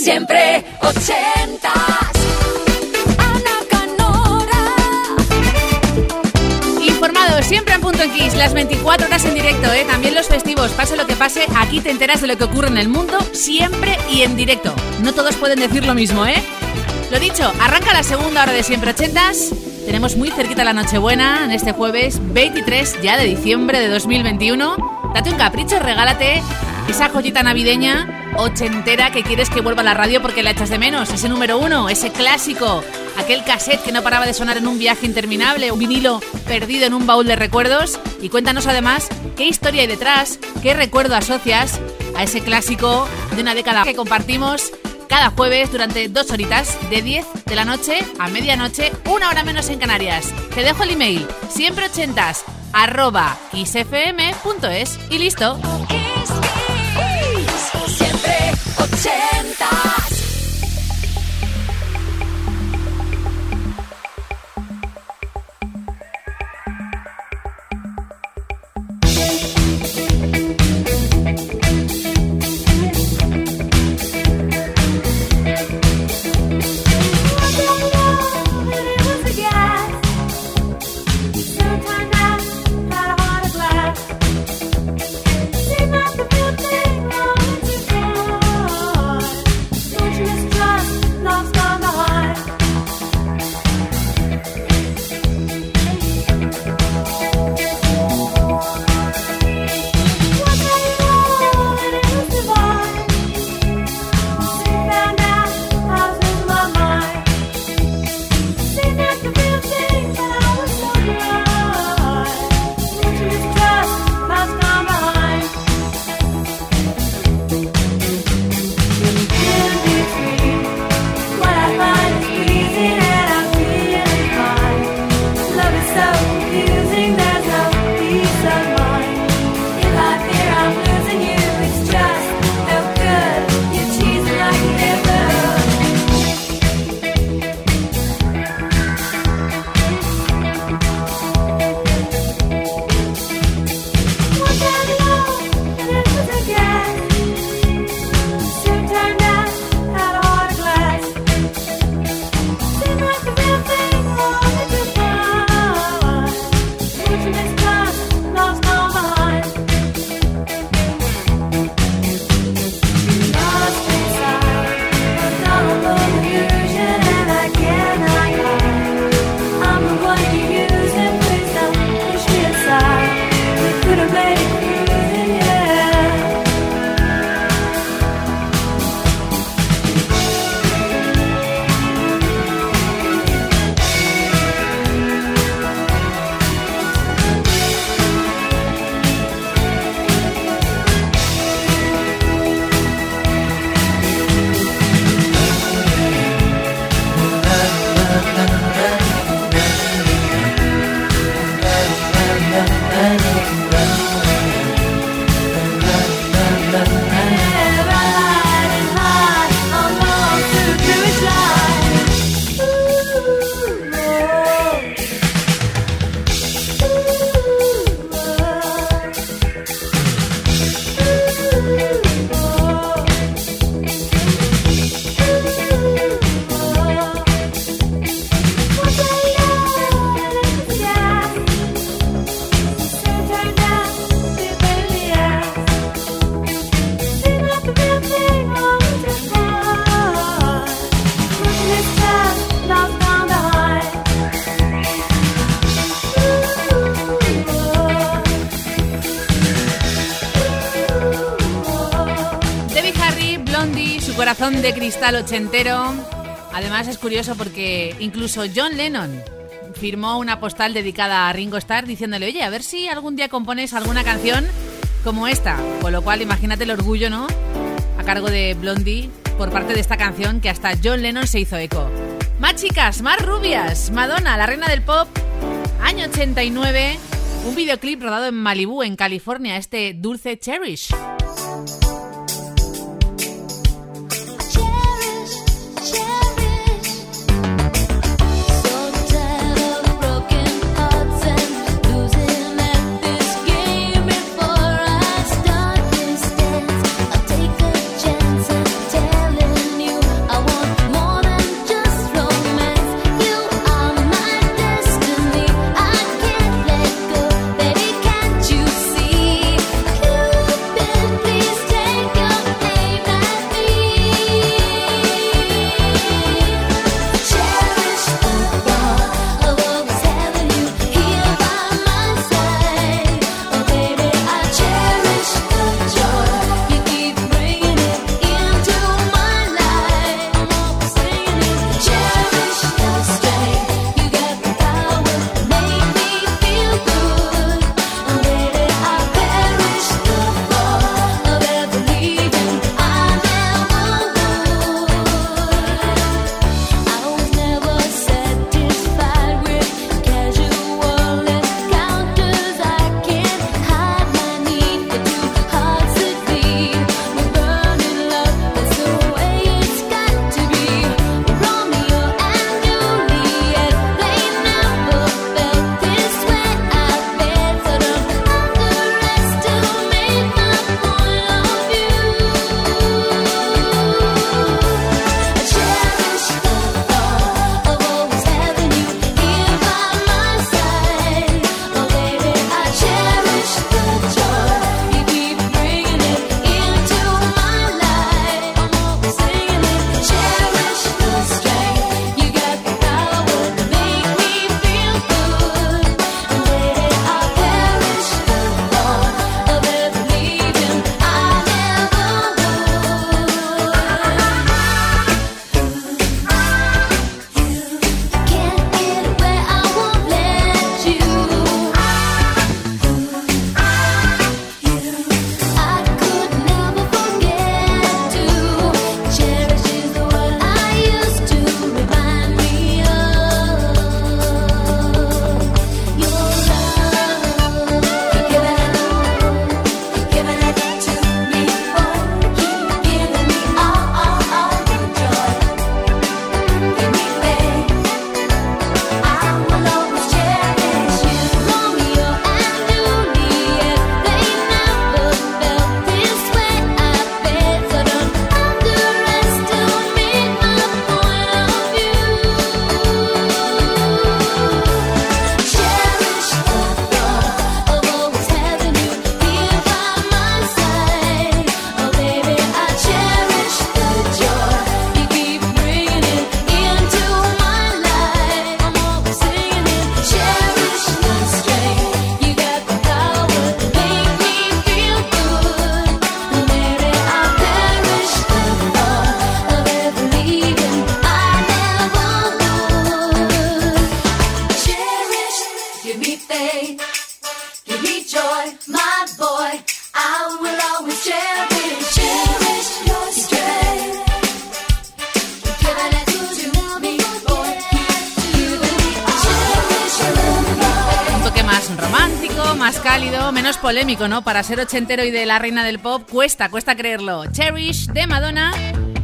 Siempre ochentas. Ana Canora. Informado, siempre en punto en Kiss, las 24 horas en directo, ¿eh? también los festivos, pase lo que pase, aquí te enteras de lo que ocurre en el mundo, siempre y en directo. No todos pueden decir lo mismo, ¿eh? Lo dicho, arranca la segunda hora de siempre ochentas. Tenemos muy cerquita la Nochebuena en este jueves 23 ya de diciembre de 2021. Date un capricho, regálate esa joyita navideña ochentera que quieres que vuelva a la radio porque la echas de menos. Ese número uno, ese clásico, aquel cassette que no paraba de sonar en un viaje interminable, un vinilo perdido en un baúl de recuerdos. Y cuéntanos además qué historia hay detrás, qué recuerdo asocias a ese clásico de una década que compartimos cada jueves durante dos horitas, de 10 de la noche a medianoche, una hora menos en Canarias. Te dejo el email, siempre ochentas, arroba isfm.es y listo. 80. tal ochentero. Además es curioso porque incluso John Lennon firmó una postal dedicada a Ringo Starr diciéndole, oye, a ver si algún día compones alguna canción como esta. Con lo cual imagínate el orgullo, ¿no? A cargo de Blondie por parte de esta canción que hasta John Lennon se hizo eco. Más chicas, más rubias. Madonna, la reina del pop, año 89. Un videoclip rodado en Malibu, en California, este Dulce Cherish. ¿No? Para ser ochentero y de la reina del pop, cuesta, cuesta creerlo. Cherish de Madonna,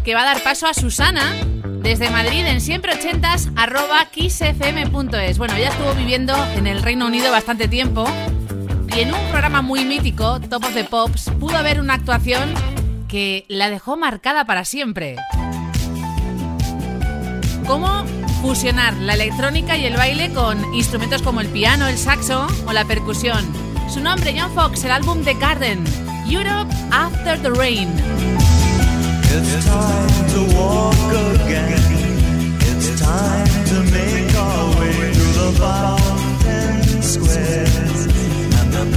que va a dar paso a Susana desde Madrid en siempre ochentas arroba kissfm.es. Bueno, ella estuvo viviendo en el Reino Unido bastante tiempo y en un programa muy mítico, Top of the Pops, pudo haber una actuación que la dejó marcada para siempre. ¿Cómo fusionar la electrónica y el baile con instrumentos como el piano, el saxo o la percusión. Su nombre, John Fox, el álbum The Garden, Europe After the Rain. It's time to walk again. It's time to make our way through the fountain squares and the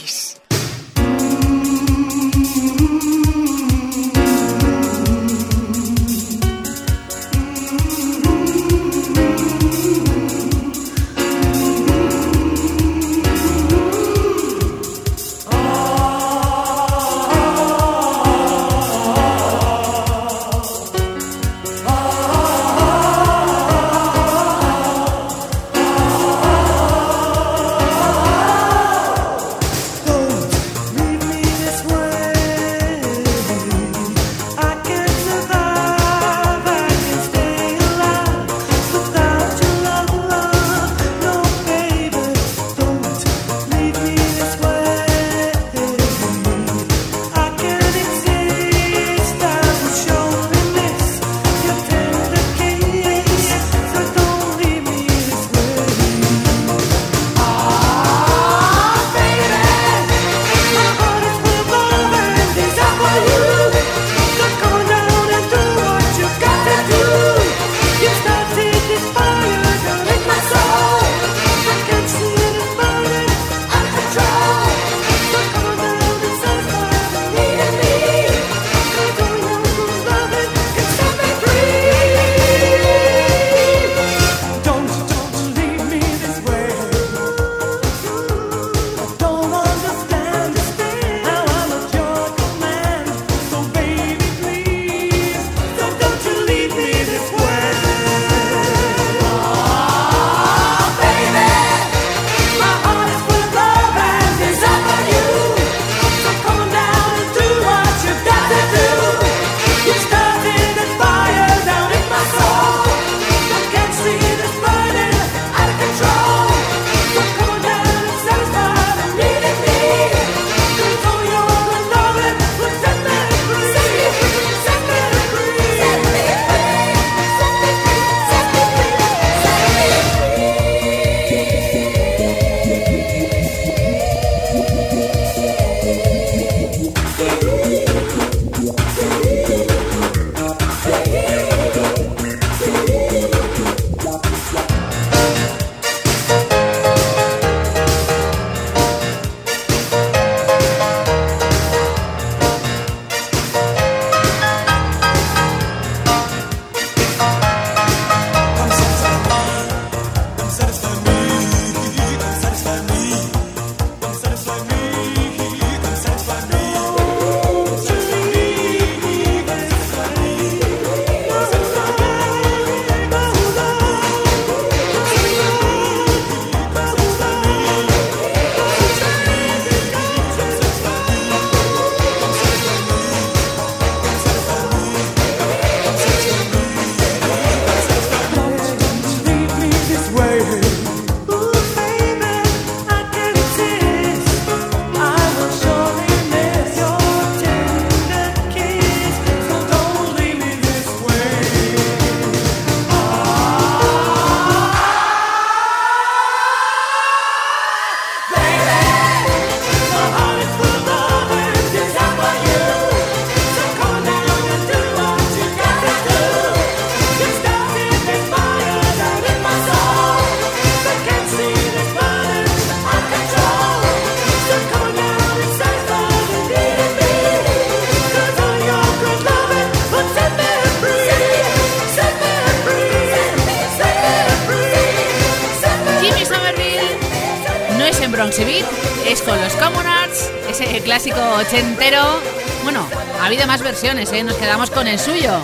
Habido más versiones, ¿eh? nos quedamos con el suyo.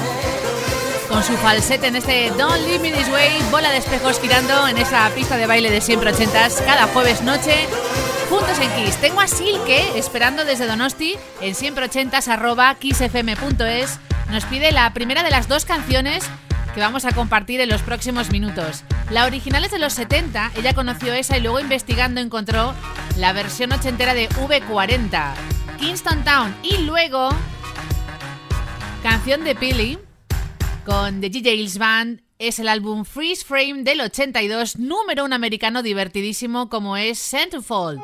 Con su falsete en este Don't Leave Me This Way, bola de espejos girando en esa pista de baile de siempre ochentas cada jueves noche juntos en Kiss. Tengo a Silke esperando desde Donosti en siempre ochentas arroba kissfm.es. Nos pide la primera de las dos canciones que vamos a compartir en los próximos minutos. La original es de los 70, ella conoció esa y luego investigando encontró la versión ochentera de V40, Kingston Town y luego canción de Pili con The G. Band es el álbum Freeze Frame del 82, número un americano divertidísimo como es Centerfold.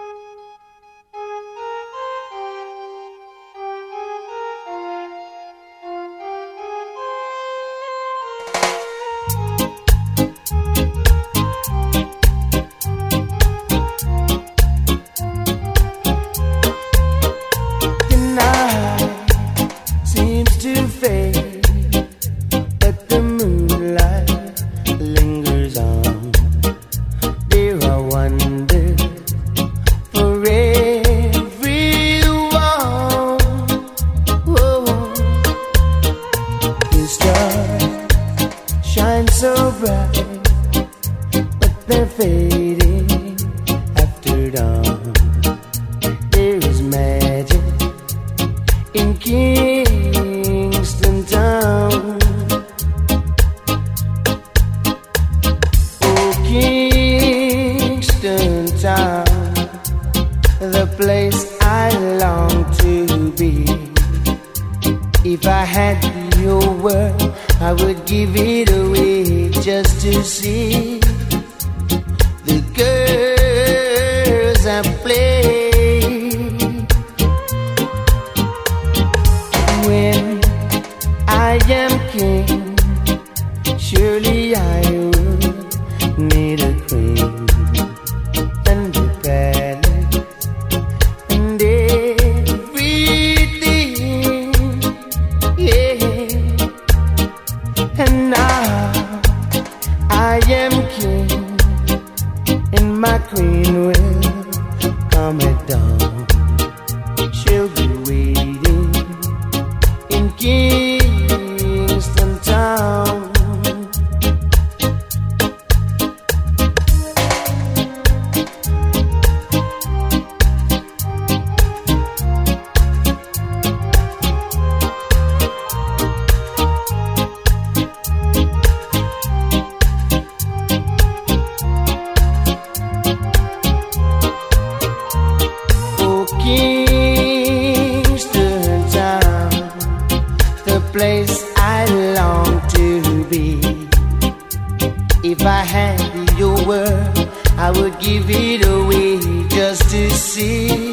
I had your world, I would give it away just to see.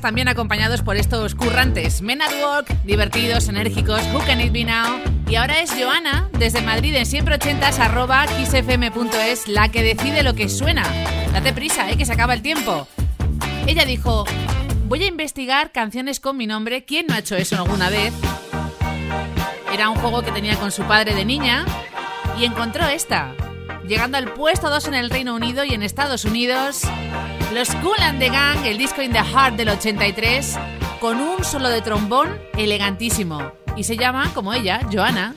También acompañados por estos currantes. Men at Work, divertidos, enérgicos, Who Can It Be Now? Y ahora es Joana, desde Madrid en siempre ochentas, arroba xfm.es, la que decide lo que suena. Date prisa, eh, que se acaba el tiempo. Ella dijo, voy a investigar canciones con mi nombre. ¿Quién no ha hecho eso alguna vez? Era un juego que tenía con su padre de niña y encontró esta, llegando al puesto 2 en el Reino Unido y en Estados Unidos. Los Cool the Gang, el disco In the Heart del 83, con un solo de trombón elegantísimo. Y se llama, como ella, Joana.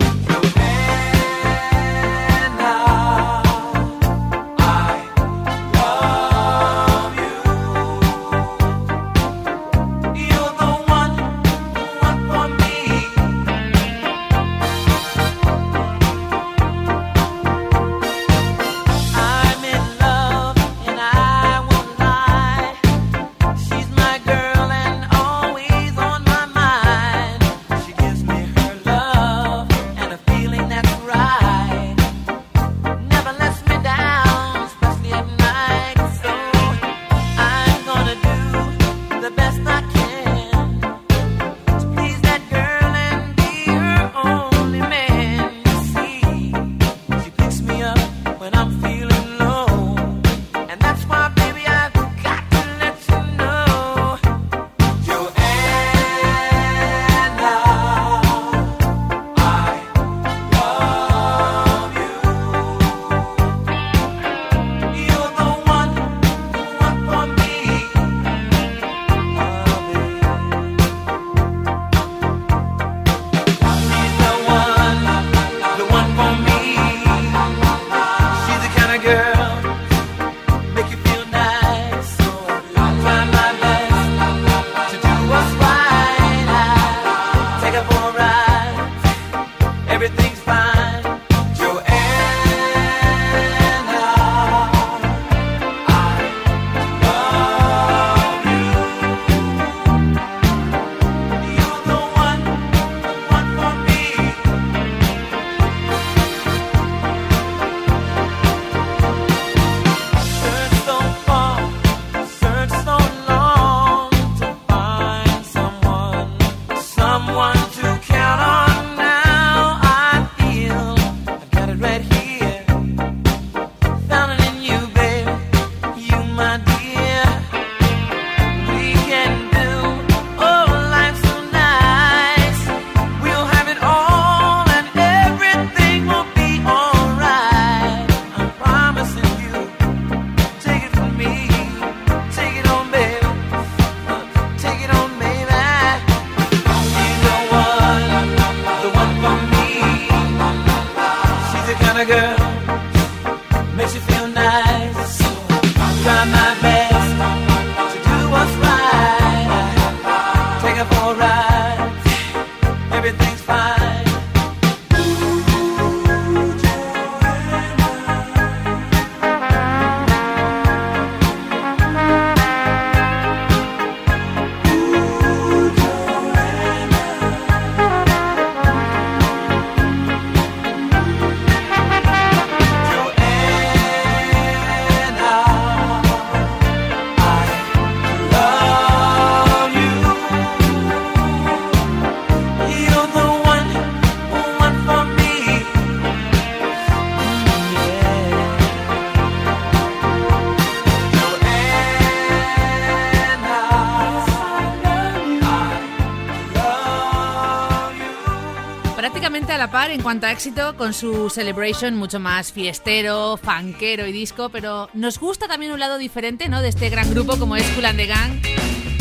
En cuanto a éxito con su Celebration mucho más fiestero, fanquero y disco, pero nos gusta también un lado diferente ¿no? de este gran grupo como es Cool and the Gang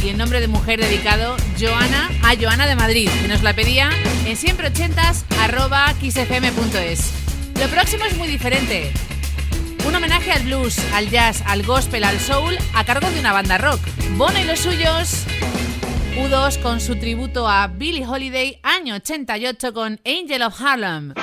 y en nombre de mujer dedicado Joana a Joana de Madrid, que nos la pedía en siempre arroba xfm.es. Lo próximo es muy diferente. Un homenaje al blues, al jazz, al gospel, al soul a cargo de una banda rock. Bono y los suyos U2 con su tributo a Billie Holiday, año 88 con Angel of Harlem.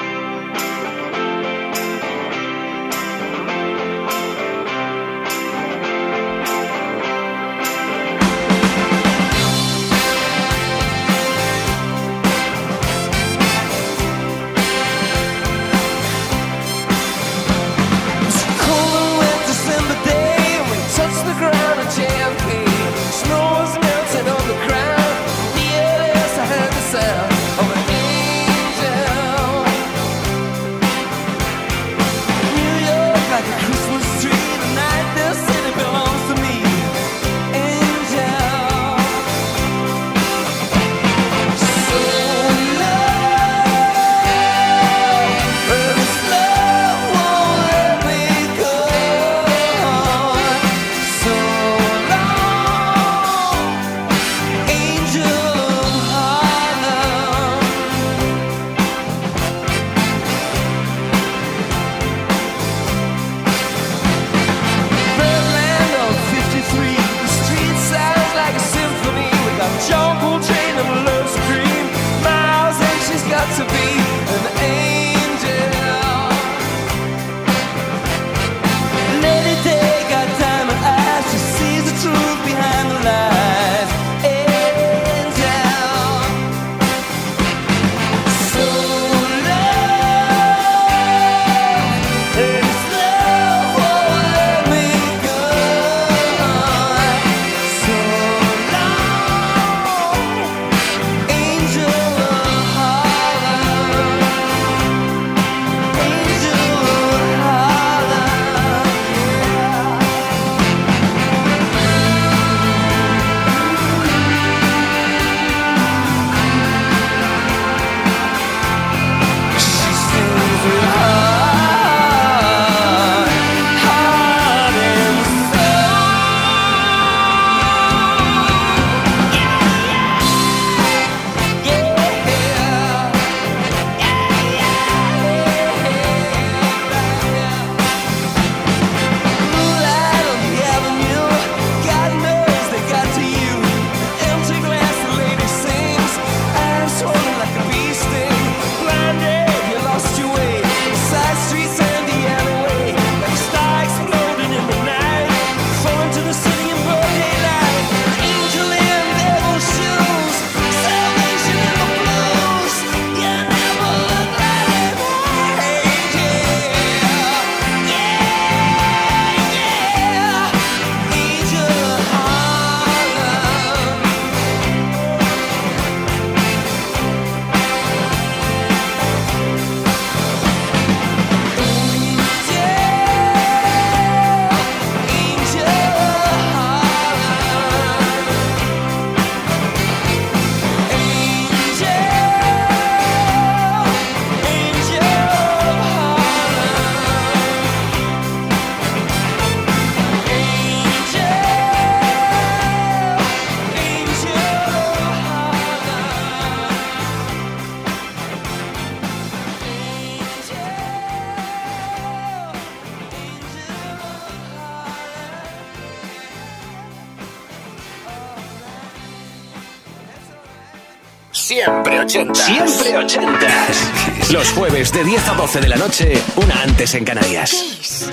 Siempre ochentas. Siempre ochentas. Los jueves de 10 a 12 de la noche, una antes en Canarias.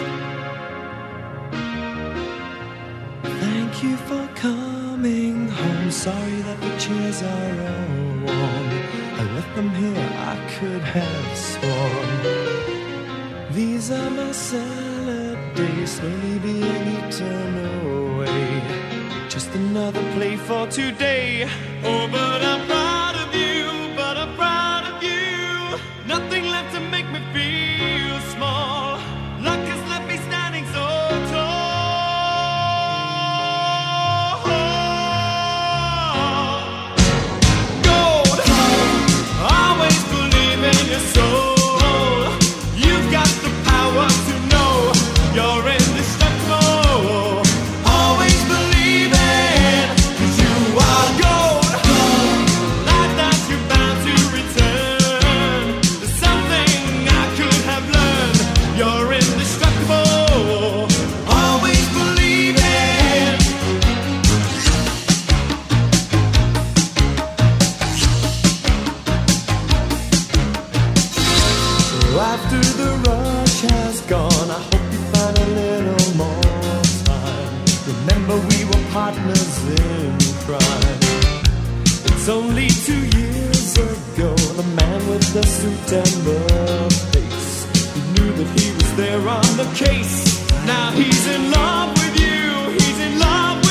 Thank you for coming home. Sorry that the chairs are all warm. I left them here, I could have sworn. These are my salad days, slowly being eaten away. Just another play for today. Oh, but I'm partners in crime. It's only two years ago, the man with the suit and the face. He knew that he was there on the case. Now he's in love with you, he's in love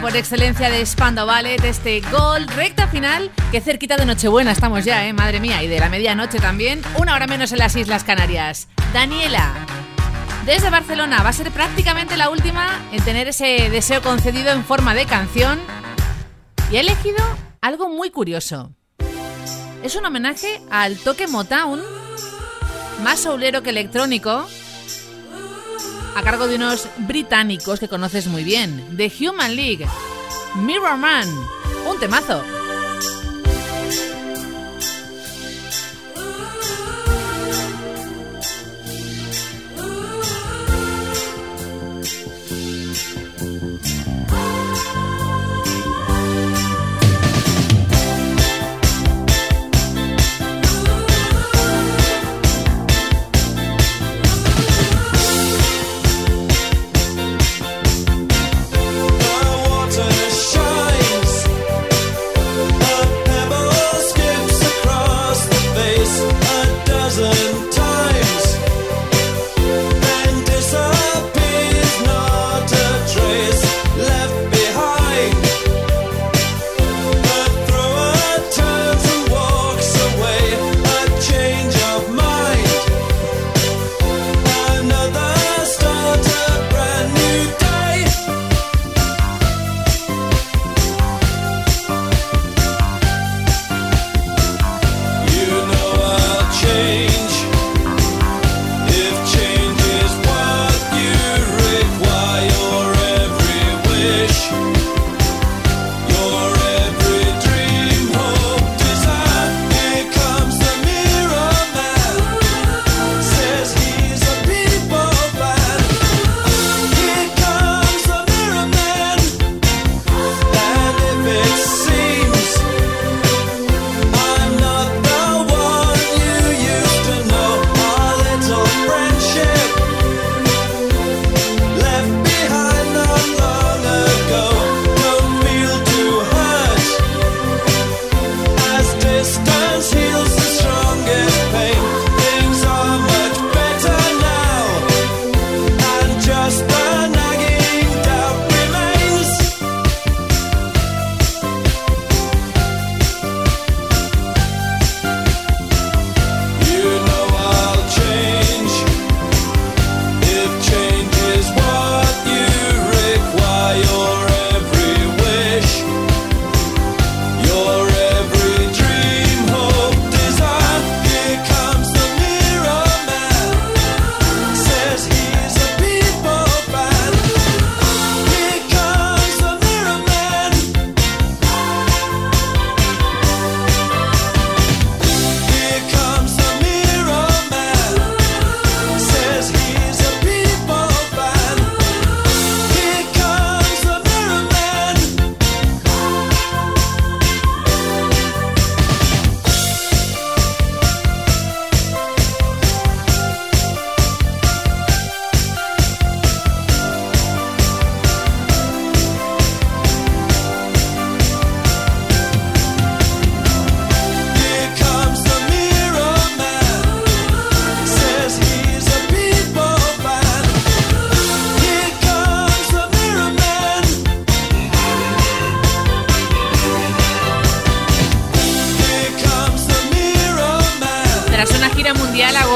por excelencia de Spando Ballet, este gol, recta final, que cerquita de Nochebuena estamos ya, ¿eh? Madre mía, y de la medianoche también, una hora menos en las Islas Canarias. Daniela, desde Barcelona, va a ser prácticamente la última en tener ese deseo concedido en forma de canción y ha elegido algo muy curioso. Es un homenaje al toque Motown, más soulero que electrónico, a cargo de unos británicos que conoces muy bien, The Human League, Mirror Man, un temazo.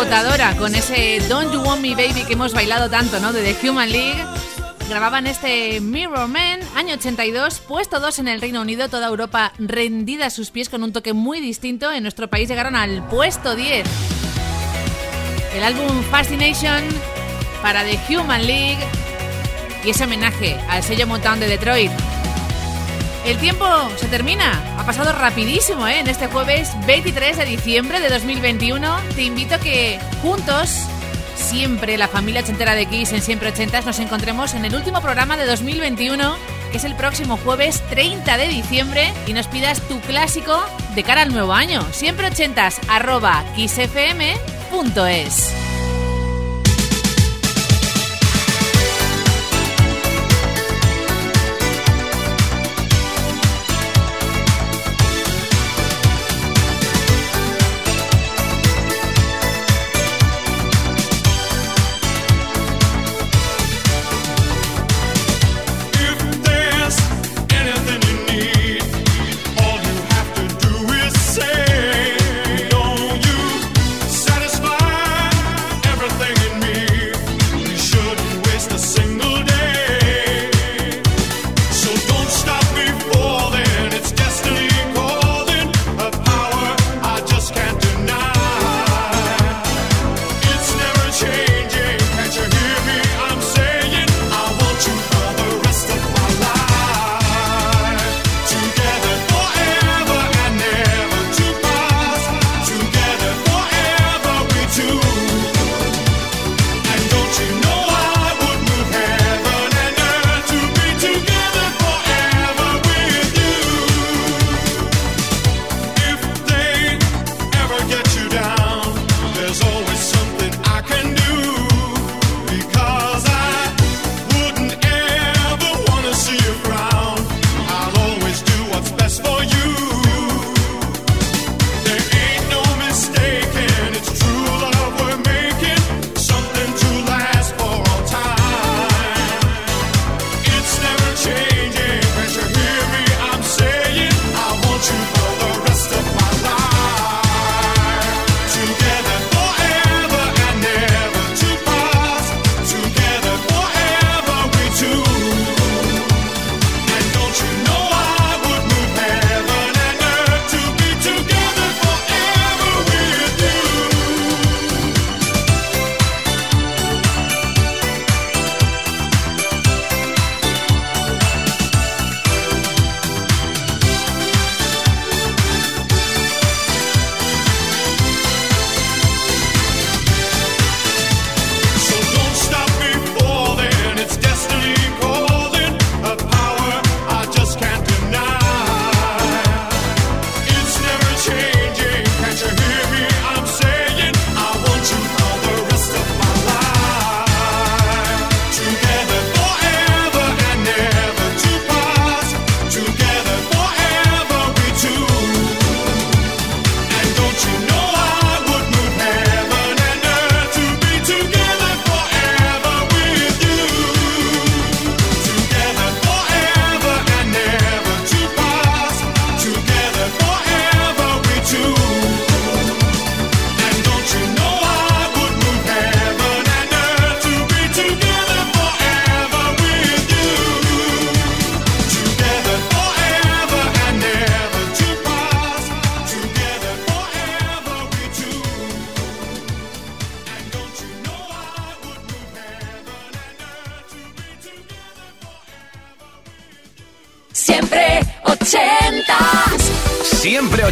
Agotadora con ese Don't You Want Me Baby que hemos bailado tanto, ¿no? De The Human League. Grababan este Mirror Man, año 82, puesto 2 en el Reino Unido, toda Europa rendida a sus pies con un toque muy distinto. En nuestro país llegaron al puesto 10. El álbum Fascination para The Human League y ese homenaje al sello Motown de Detroit. El tiempo se termina. Ha pasado rapidísimo, ¿eh? En este jueves 23 de diciembre de 2021. Te invito a que juntos, siempre la familia ochentera de Kiss en Siempre Ochentas, nos encontremos en el último programa de 2021, que es el próximo jueves 30 de diciembre, y nos pidas tu clásico de cara al nuevo año. Siempre ochentas, arroba kissfm.es.